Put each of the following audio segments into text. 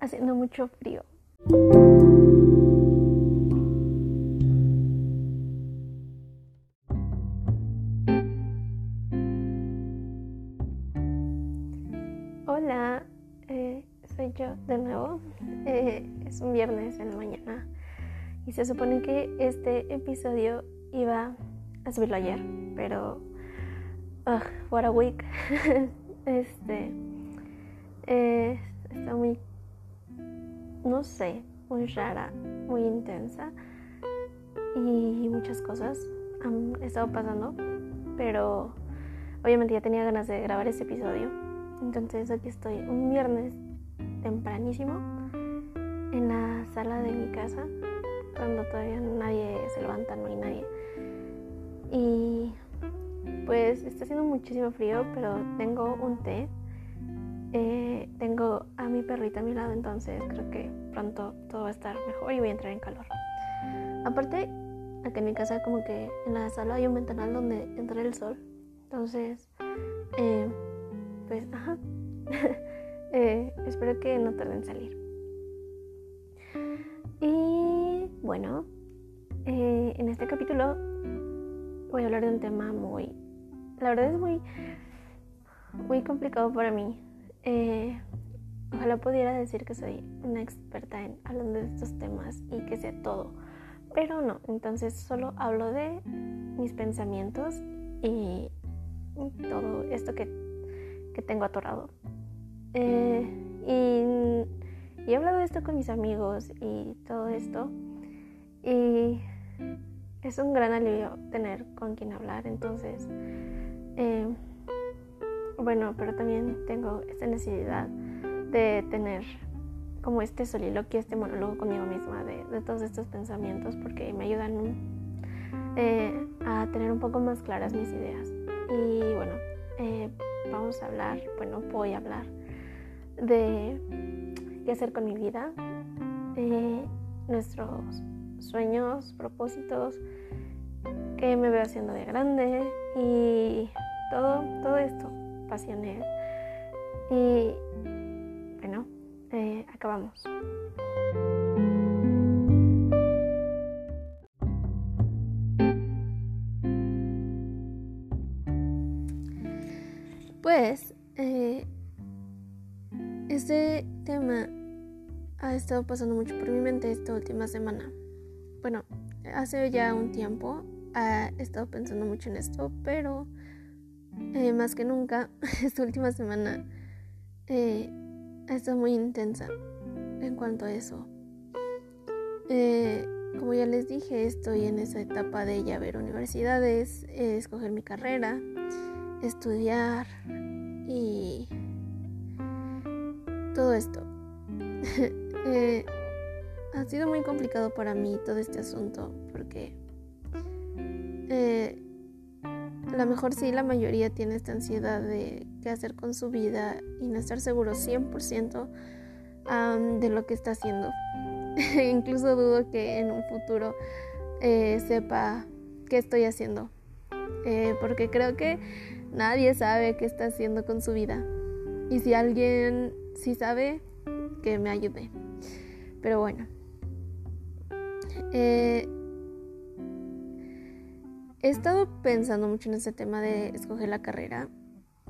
haciendo mucho frío. Hola, eh, soy yo de nuevo. Eh, es un viernes en la mañana y se supone que este episodio iba a subirlo ayer, pero what a week. este eh, está muy, no sé, muy rara, muy intensa y muchas cosas han estado pasando, pero obviamente ya tenía ganas de grabar ese episodio, entonces aquí estoy un viernes tempranísimo en la sala de mi casa cuando todavía nadie se levanta, no hay nadie. Y pues está haciendo muchísimo frío, pero tengo un té eh, tengo a mi perrita a mi lado, entonces creo que pronto todo va a estar mejor y voy a entrar en calor. Aparte, aquí en mi casa como que en la sala hay un ventanal donde entra el sol. Entonces, eh, pues, ajá. Eh, espero que no tarden en salir. Y bueno, en este capítulo voy a hablar de un tema muy, la verdad es muy, muy complicado para mí. Eh, ojalá pudiera decir que soy una experta en hablando de estos temas y que sé todo, pero no, entonces solo hablo de mis pensamientos y todo esto que, tengo atorado. Eh, y, he hablado de esto con mis amigos y todo esto. Y es un gran alivio tener con quien hablar. Entonces, eh, bueno, pero también tengo esta necesidad de tener como este soliloquio, este monólogo conmigo misma de, todos estos pensamientos porque me ayudan eh, a tener un poco más claras mis ideas. Y bueno, eh, vamos a hablar, bueno, voy a hablar de qué hacer con mi vida, eh, nuestros sueños, propósitos, qué me veo haciendo de grande y todo, todo esto pasiones. Y bueno, eh, acabamos. Pues eh, este tema ha estado pasando mucho por mi mente esta última semana. Bueno, hace ya un tiempo he estado pensando mucho en esto, pero eh, más que nunca, esta última semana eh, ha estado muy intensa en cuanto a eso. Eh, como ya les dije, estoy en esa etapa de ya ver universidades, escoger mi carrera, estudiar y todo esto. ha sido muy complicado para mí todo este asunto porque a lo mejor sí la mayoría tiene esta ansiedad de qué hacer con su vida y no estar seguro 100% de lo que está haciendo. Incluso dudo que en un futuro eh, sepa qué estoy haciendo. Eh, porque creo que nadie sabe qué está haciendo con su vida. Y si alguien sí sabe, que me ayude. Pero bueno. Eh, He estado pensando mucho en este tema de escoger la carrera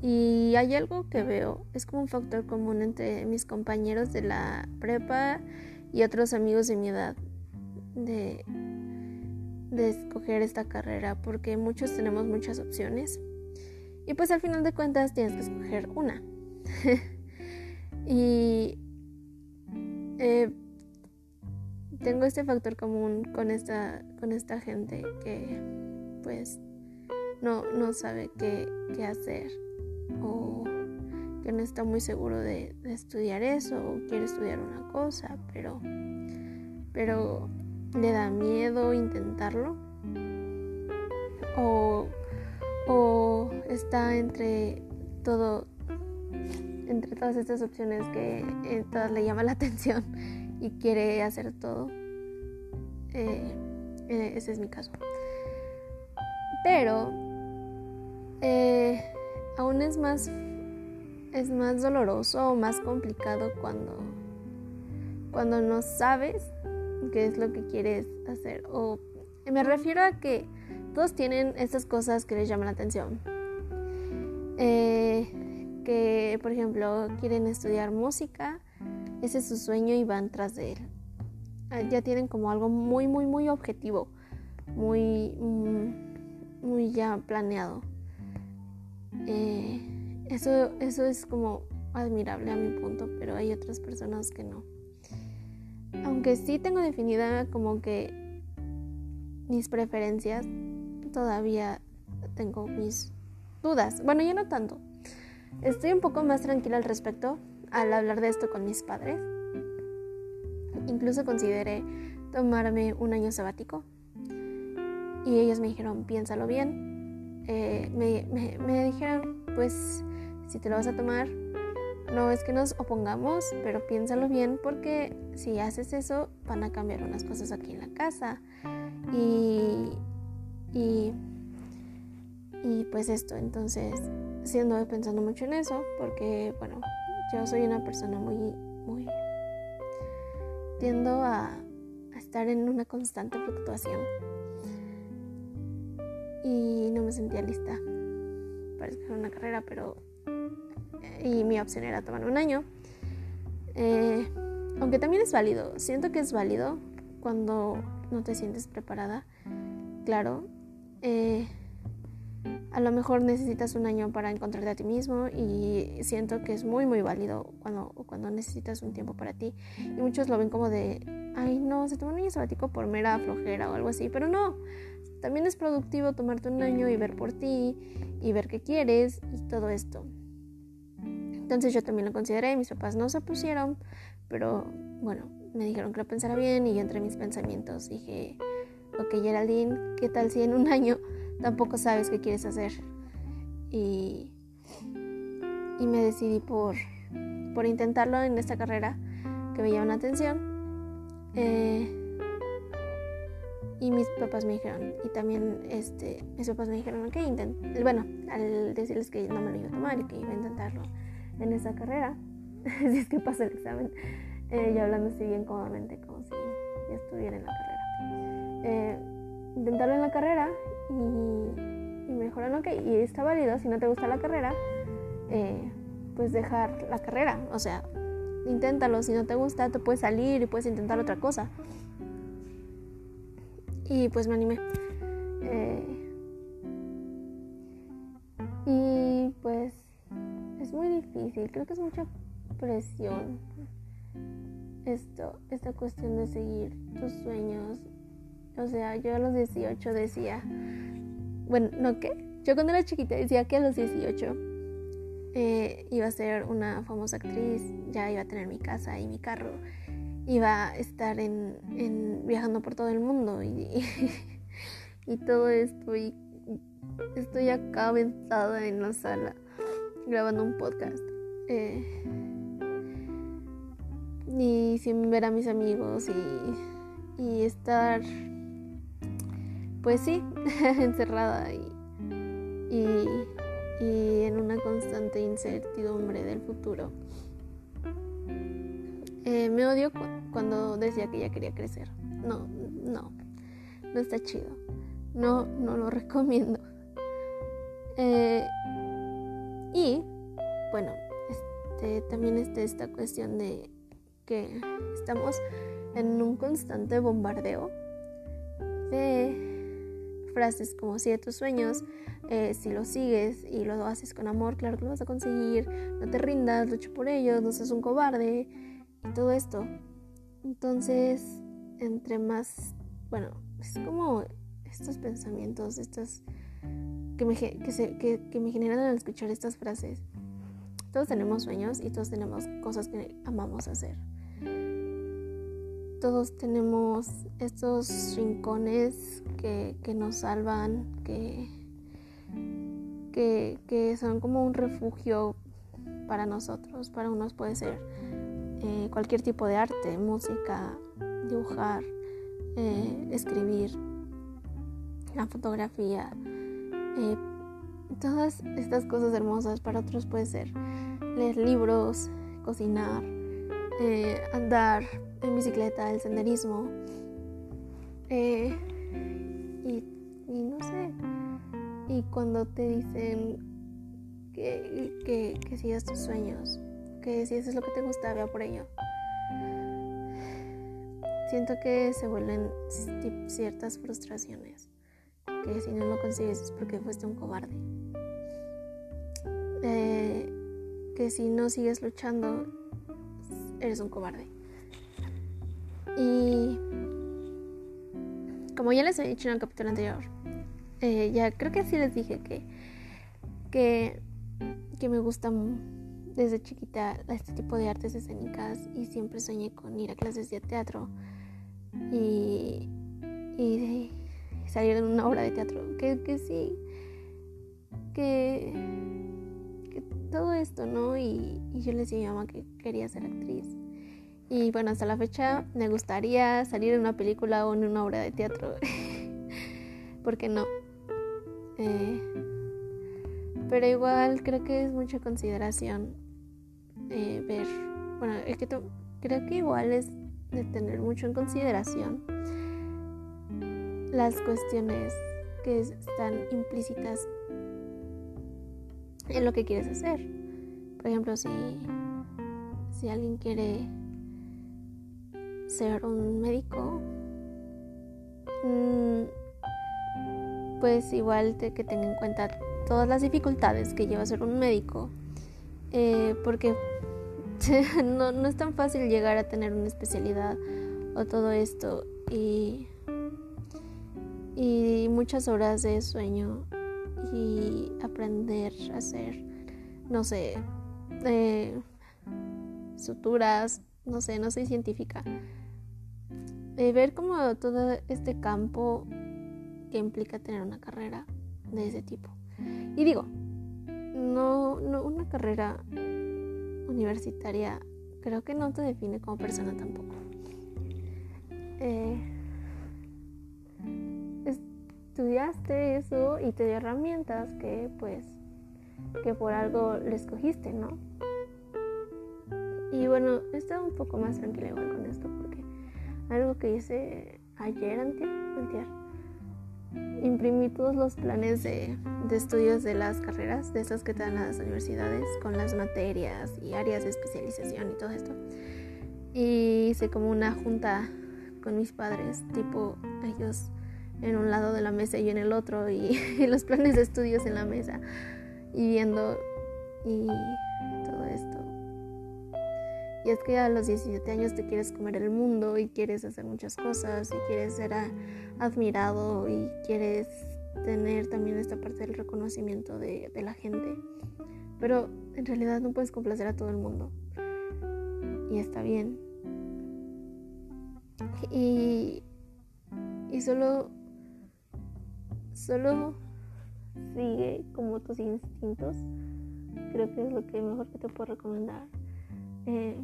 y hay algo que veo, es como un factor común entre mis compañeros de la prepa y otros amigos de mi edad de, de escoger esta carrera porque muchos tenemos muchas opciones y pues al final de cuentas tienes que escoger una. y eh, tengo este factor común con esta, con esta gente que pues no, no sabe qué, hacer o que no está muy seguro de, estudiar eso o quiere estudiar una cosa, pero, pero le da miedo intentarlo o, o está entre todo entre todas estas opciones que eh, todas le llama la atención y quiere hacer todo. Eh, eh, ese es mi caso. Pero eh, aún es más, es más doloroso o más complicado cuando cuando no sabes qué es lo que quieres hacer. O me refiero a que todos tienen estas cosas que les llaman la atención. Eh, que, por ejemplo, quieren estudiar música, ese es su sueño y van tras de él. Ah, ya tienen como algo muy, muy, muy objetivo, muy, mm, muy ya planeado. Eh, eso, eso es como admirable a mi punto, pero hay otras personas que no. Aunque sí tengo definida como que mis preferencias, todavía tengo mis dudas. Bueno, ya no tanto. Estoy un poco más tranquila al respecto al hablar de esto con mis padres. Incluso consideré tomarme un año sabático. Y ellos me dijeron, piénsalo bien. Eh, me, me dijeron, pues si te lo vas a tomar, no es que nos opongamos, pero piénsalo bien porque si haces eso van a cambiar unas cosas aquí en la casa. Y, y, y pues esto, entonces siendo pensando mucho en eso porque, bueno, yo soy una persona muy, muy... tiendo a, a estar en una constante fluctuación. Y no me sentía lista para escoger una carrera, pero y mi opción era tomar un año. Eh, aunque también es válido, siento que es válido cuando no te sientes preparada, claro. Eh, a lo mejor necesitas un año para encontrarte a ti mismo y siento que es muy muy válido cuando, cuando necesitas un tiempo para ti. Y muchos lo ven como de, ay no, se toma un año sabático por mera flojera o algo así, pero no, también es productivo tomarte un año y ver por ti y ver qué quieres y todo esto. Entonces yo también lo consideré, mis papás no se pusieron, pero bueno, me dijeron que lo pensara bien y yo entre mis pensamientos dije, ok Geraldine, ¿qué tal si en un año tampoco sabes qué quieres hacer? Y, y me decidí por, por intentarlo en esta carrera que me llama la atención. Eh, y mis papás me dijeron, y también este, mis papás me dijeron, ok, intent bueno, al decirles que no me lo iba a tomar y que iba a intentarlo en esa carrera, si es que pasa el examen, eh, hablando así bien cómodamente, como si ya estuviera en la carrera. Eh, intentarlo en la carrera y, y mejorar, ok, y está válido, si no te gusta la carrera, eh, pues dejar la carrera, o sea, inténtalo, si no te gusta, te puedes salir y puedes intentar otra cosa. Y pues me animé. y pues es muy difícil, creo que es mucha presión esto, esta cuestión de seguir tus sueños. O sea, yo a los 18 decía, bueno, ¿no qué? Yo cuando era chiquita decía que a los 18 eh, iba a ser una famosa actriz, ya iba a tener mi casa y mi carro, iba a estar en, en viajando por todo el mundo y, y, todo esto y estoy acá aventada en la sala grabando un podcast. Eh, y sin ver a mis amigos y, y estar, pues sí, encerrada y, y, y, en una constante incertidumbre del futuro. Eh, me odio cuando decía que ya quería crecer. No, no, no está chido. No, no lo recomiendo. Eh, y bueno, este, también está esta cuestión de que estamos en un constante bombardeo de frases como sigue tus sueños, eh, si lo sigues y lo haces con amor, claro que lo vas a conseguir, no te rindas, lucha por ellos, no seas un cobarde y todo esto. Entonces, entre más, bueno, es como estos pensamientos, estas que me, que, que, me generan al escuchar estas frases. Todos tenemos sueños y todos tenemos cosas que amamos hacer. Todos tenemos estos rincones que, que nos salvan, que, que, que, son como un refugio para nosotros. Para unos puede ser eh, cualquier tipo de arte, música, dibujar, eh, escribir, la fotografía, eh, todas estas cosas hermosas para otros puede ser leer libros, cocinar, andar en bicicleta, el senderismo. Y, y, no sé. Y cuando te dicen que, que, que sigas tus sueños, que si eso es lo que te gusta, vea por ello. Siento que se vuelven ciertas frustraciones, que si no lo consigues es porque fuiste un cobarde. Eh, que si no sigues luchando, eres un cobarde. Y como ya les he dicho en el capítulo anterior, eh, ya creo que sí les dije que, que, que me gusta desde chiquita este tipo de artes escénicas y siempre soñé con ir a clases de teatro y, y, salir en una obra de teatro. Que, que sí, que, que, todo esto, ¿no? Y, y yo le decía a mi mamá que quería ser actriz. Y bueno, hasta la fecha me gustaría salir en una película o en una obra de teatro. ¿Por qué no? Eh, pero igual creo que es mucha consideración eh, ver. Bueno, es que creo que igual es de tener mucho en consideración las cuestiones que están implícitas en lo que quieres hacer. Por ejemplo, si, si alguien quiere ser un médico, mm, pues igual que tenga en cuenta todas las dificultades que lleva ser un médico, eh, porque no, no es tan fácil llegar a tener una especialidad o todo esto y, y muchas horas de sueño y aprender a hacer, no sé, eh, suturas, no sé, no soy científica. Ver como todo este campo que implica tener una carrera de ese tipo. Y digo, no, no una carrera universitaria creo que no te define como persona tampoco. Eh, estudiaste eso y te dio herramientas que pues que por algo le escogiste, ¿no? Y bueno, he estado un poco más tranquila igual con esto porque algo que hice ayer, antier, antier imprimí todos los planes de, estudios de las carreras, de esas que te dan las universidades, con las materias y áreas de especialización y todo esto. Y hice como una junta con mis padres, tipo ellos en un lado de la mesa y yo en el otro, y, y los planes de estudios en la mesa, y viendo y. Y es que a los 17 años te quieres comer el mundo y quieres hacer muchas cosas y quieres ser admirado y quieres tener también esta parte del reconocimiento de, la gente. Pero en realidad no puedes complacer a todo el mundo. Y está bien. Y, y solo, solo sigue como tus instintos. Creo que es lo que mejor que te puedo recomendar. Eh,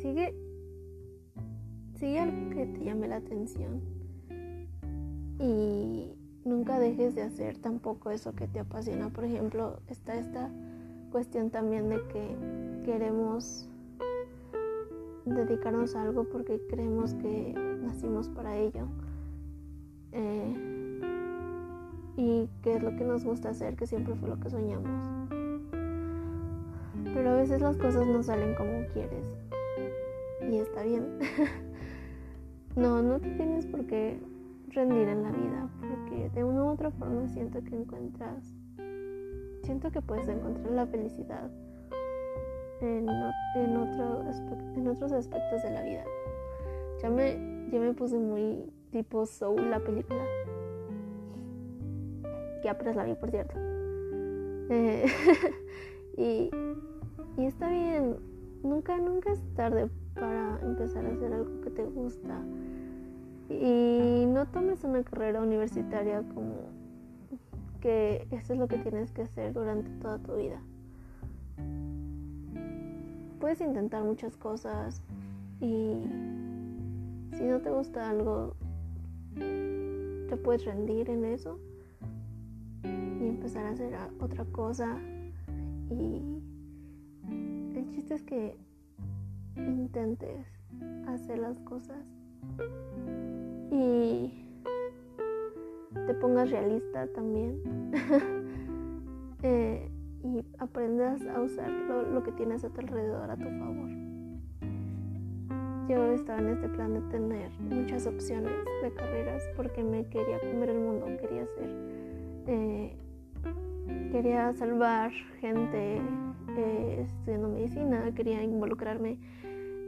sigue, sigue algo que te llame la atención y nunca dejes de hacer tampoco eso que te apasiona. Por ejemplo, está esta cuestión también de que queremos dedicarnos a algo porque creemos que nacimos para ello. Eh, y qué es lo que nos gusta hacer, que siempre fue lo que soñamos. Pero a veces las cosas no salen como quieres y está bien. no, no te tienes por qué rendir en la vida, porque de una u otra forma siento que encuentras, siento que puedes encontrar la felicidad en, en, otro en otros aspectos de la vida. Ya me, ya me puse muy tipo Soul la película que apenas la vi, por cierto. Eh, y, y está bien, nunca, nunca es tarde para empezar a hacer algo que te gusta. Y no tomes una carrera universitaria como que eso es lo que tienes que hacer durante toda tu vida. Puedes intentar muchas cosas y si no te gusta algo, te puedes rendir en eso empezar a hacer otra cosa y chiste es que intentes hacer las cosas y te pongas realista también eh, y aprendas a usar lo, que tienes a tu alrededor a tu favor. Yo estaba en este plan de tener muchas opciones de carreras porque me quería comer el mundo, quería ser, eh, quería salvar gente eh, estudiando medicina, quería involucrarme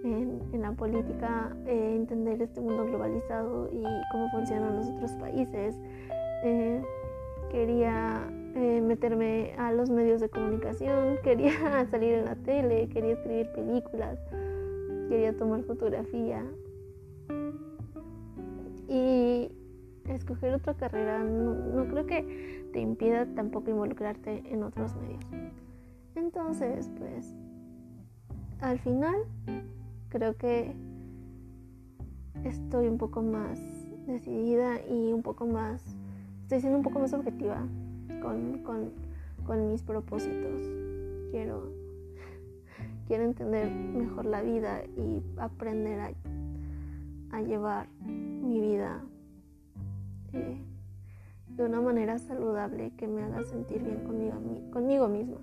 en, la política, eh, entender este mundo globalizado y cómo funcionan los otros países. Eh, quería meterme a los medios de comunicación, quería salir en la tele, quería escribir películas, quería tomar fotografía. Y escoger otra carrera no creo que te impida tampoco involucrarte en otros medios. Entonces, pues, al final creo que estoy un poco más decidida y un poco más, estoy siendo un poco más objetiva con, mis propósitos. Quiero, quiero entender mejor la vida y aprender a, llevar mi vida eh, de una manera saludable que me haga sentir bien conmigo, conmigo misma.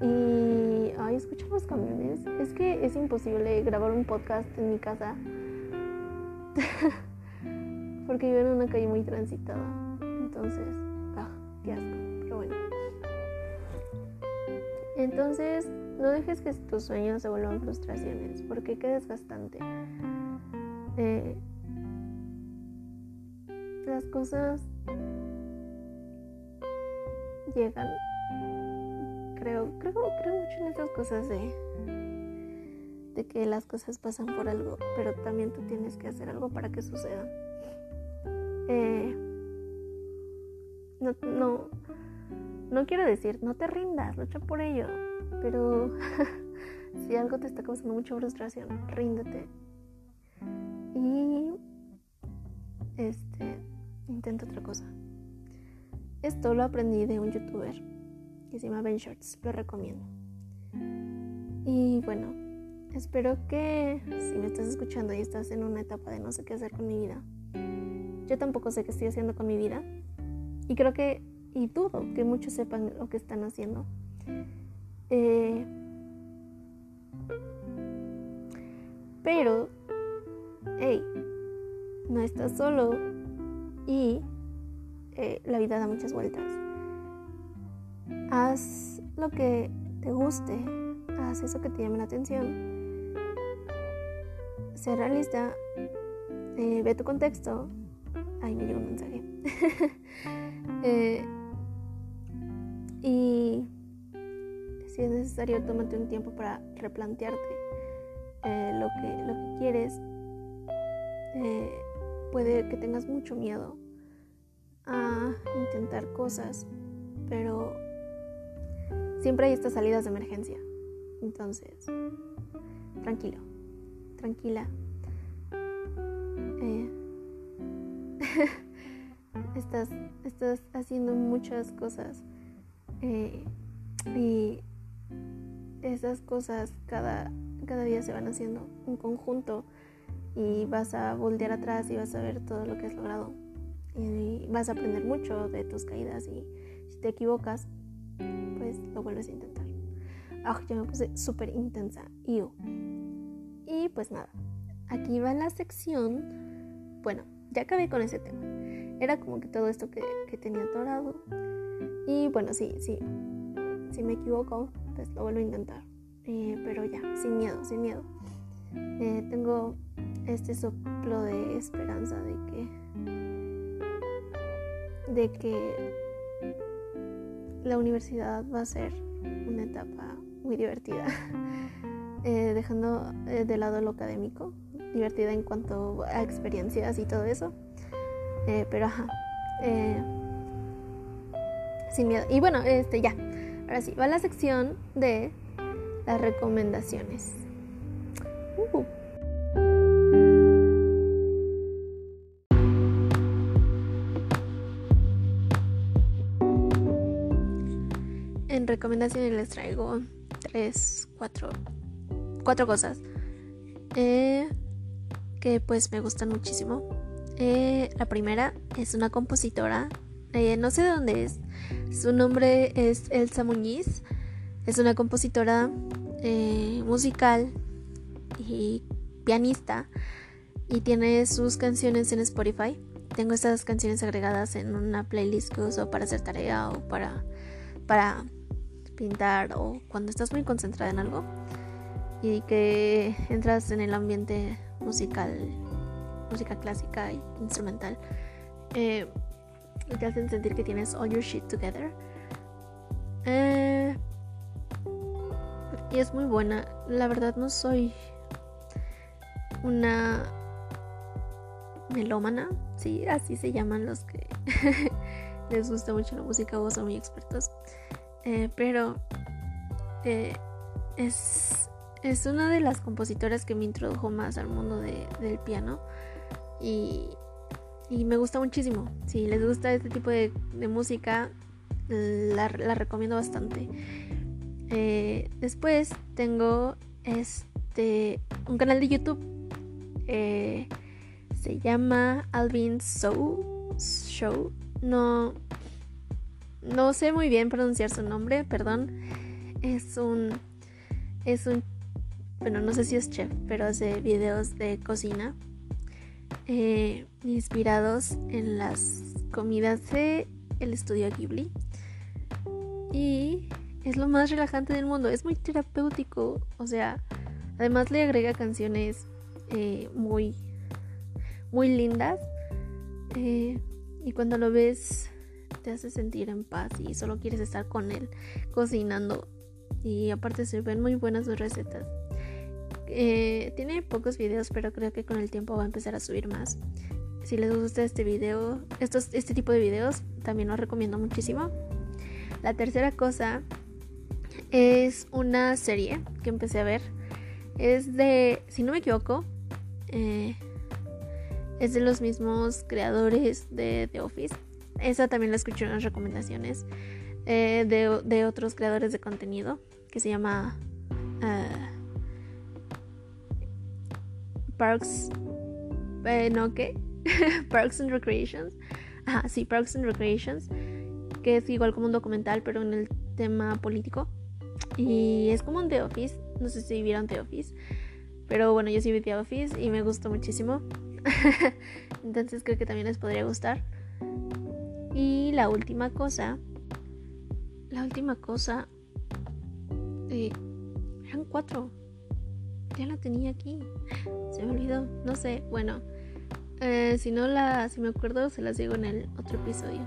Y, ay, escucho los camiones. Es que es imposible grabar un podcast en mi casa. Porque vivo en una calle muy transitada. Entonces, ah, qué asco. Pero bueno. Entonces, no dejes que tus sueños se vuelvan frustraciones. Porque qué desgastante. Eh, las cosas llegan creo, creo, creo mucho en esas cosas de, de que las cosas pasan por algo, pero también tú tienes que hacer algo para que suceda. Eh, no, no, no quiero decir, no te rindas, lucha por ello, pero si algo te está causando mucha frustración, ríndete. Y este, intenta otra cosa. Esto lo aprendí de un youtuber que se llama Ben Shorts, lo recomiendo. Y bueno, espero que si me estás escuchando y estás en una etapa de no sé qué hacer con mi vida, yo tampoco sé qué estoy haciendo con mi vida. Y creo que, y dudo que muchos sepan lo que están haciendo. Eh, pero, hey, no estás solo y eh, la vida da muchas vueltas. Haz lo que te guste, haz eso que te llame la atención. Sé realista, eh, ve tu contexto. Ay, me llegó un mensaje. Eh, y si es necesario, tómate un tiempo para replantearte lo, que, lo que quieres. puede que tengas mucho miedo intentar cosas, pero siempre hay estas salidas de emergencia. Entonces, tranquilo, tranquila. Eh, estás, estás haciendo muchas cosas eh, y esas cosas cada, cada día se van haciendo un conjunto y vas a voltear atrás y vas a ver todo lo que has logrado y vas a aprender mucho de tus caídas y si te equivocas pues lo vuelves a intentar. Ah, ya me puse súper intensa. Y pues nada, aquí va la sección. Bueno, ya acabé con ese tema. Era como que todo esto que, tenía atorado. Y bueno, sí, sí. Si me equivoco, pues lo vuelvo a intentar. Eh, pero ya, sin miedo, sin miedo. Eh, tengo este soplo de esperanza de que de que la universidad va a ser una etapa muy divertida, eh, dejando eh, de lado lo académico, divertida en cuanto a experiencias y todo eso, eh, pero ajá, sin miedo. Y bueno, este ya, ahora sí, va la sección de las recomendaciones. Uh. Recomendaciones les traigo tres, cuatro, cuatro cosas eh, que pues me gustan muchísimo. Eh, la primera es una compositora, eh, no sé de dónde es, su nombre es Elsa Muñiz, es una compositora musical y pianista y tiene sus canciones en Spotify. Tengo estas canciones agregadas en una playlist que uso para hacer tarea o para, para pintar o cuando estás muy concentrada en algo y que entras en el ambiente musical, música clásica e instrumental. Eh, y te hacen sentir que tienes all your shit together. Eh, y es muy buena. La verdad no soy una melómana, sí, así se llaman los que les gusta mucho la música o son muy expertos. Eh, pero eh, es, es una de las compositoras que me introdujo más al mundo del piano y, y, me gusta muchísimo. Si les gusta este tipo de, música, la, recomiendo bastante. Eh, después tengo este un canal de YouTube eh, se llama Alvin Show. Show. No, no sé muy bien pronunciar su nombre, perdón. Es un, es un, bueno, no sé si es chef, pero hace videos de cocina eh, inspirados en las comidas de el estudio Ghibli. Y es lo más relajante del mundo. Es muy terapéutico. O sea, además le agrega canciones eh, muy, muy lindas. Eh, y cuando lo ves te hace sentir en paz y solo quieres estar con él cocinando. Y aparte se ven muy buenas sus recetas. Eh, tiene pocos videos, pero creo que con el tiempo va a empezar a subir más. Si les gusta este video, estos, este tipo de videos, también los recomiendo muchísimo. La tercera cosa es una serie que empecé a ver. Es de, si no me equivoco, eh, es de los mismos creadores de The Office. Esa también la escuché en las recomendaciones eh, de, otros creadores de contenido que se llama uh, Parks. no, ¿qué? Parks and Recreations. Ajá, sí, Parks and Recreations. Que es igual como un documental, pero en el tema político. Y es como un The Office. No sé si vieron The Office. Pero bueno, yo sí vi The Office y me gustó muchísimo. Entonces creo que también les podría gustar. Y la última cosa. La última cosa. Eh, eran cuatro. Ya la tenía aquí. Se me olvidó. No sé. Bueno. Eh, si no la. Si me acuerdo, se las digo en el otro episodio.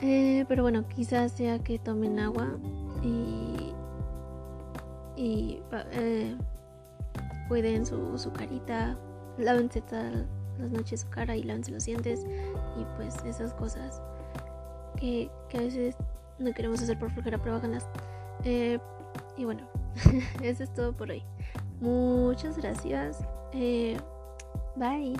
Eh, pero bueno, quizás sea que tomen agua. Y. Y. Eh, cuiden su, su carita, lávense todas las noches su cara y lávense los dientes y pues esas cosas que, que a veces no queremos hacer por flojera, pero háganlas. Eh, y bueno, eso es todo por hoy. Muchas gracias. Eh, bye.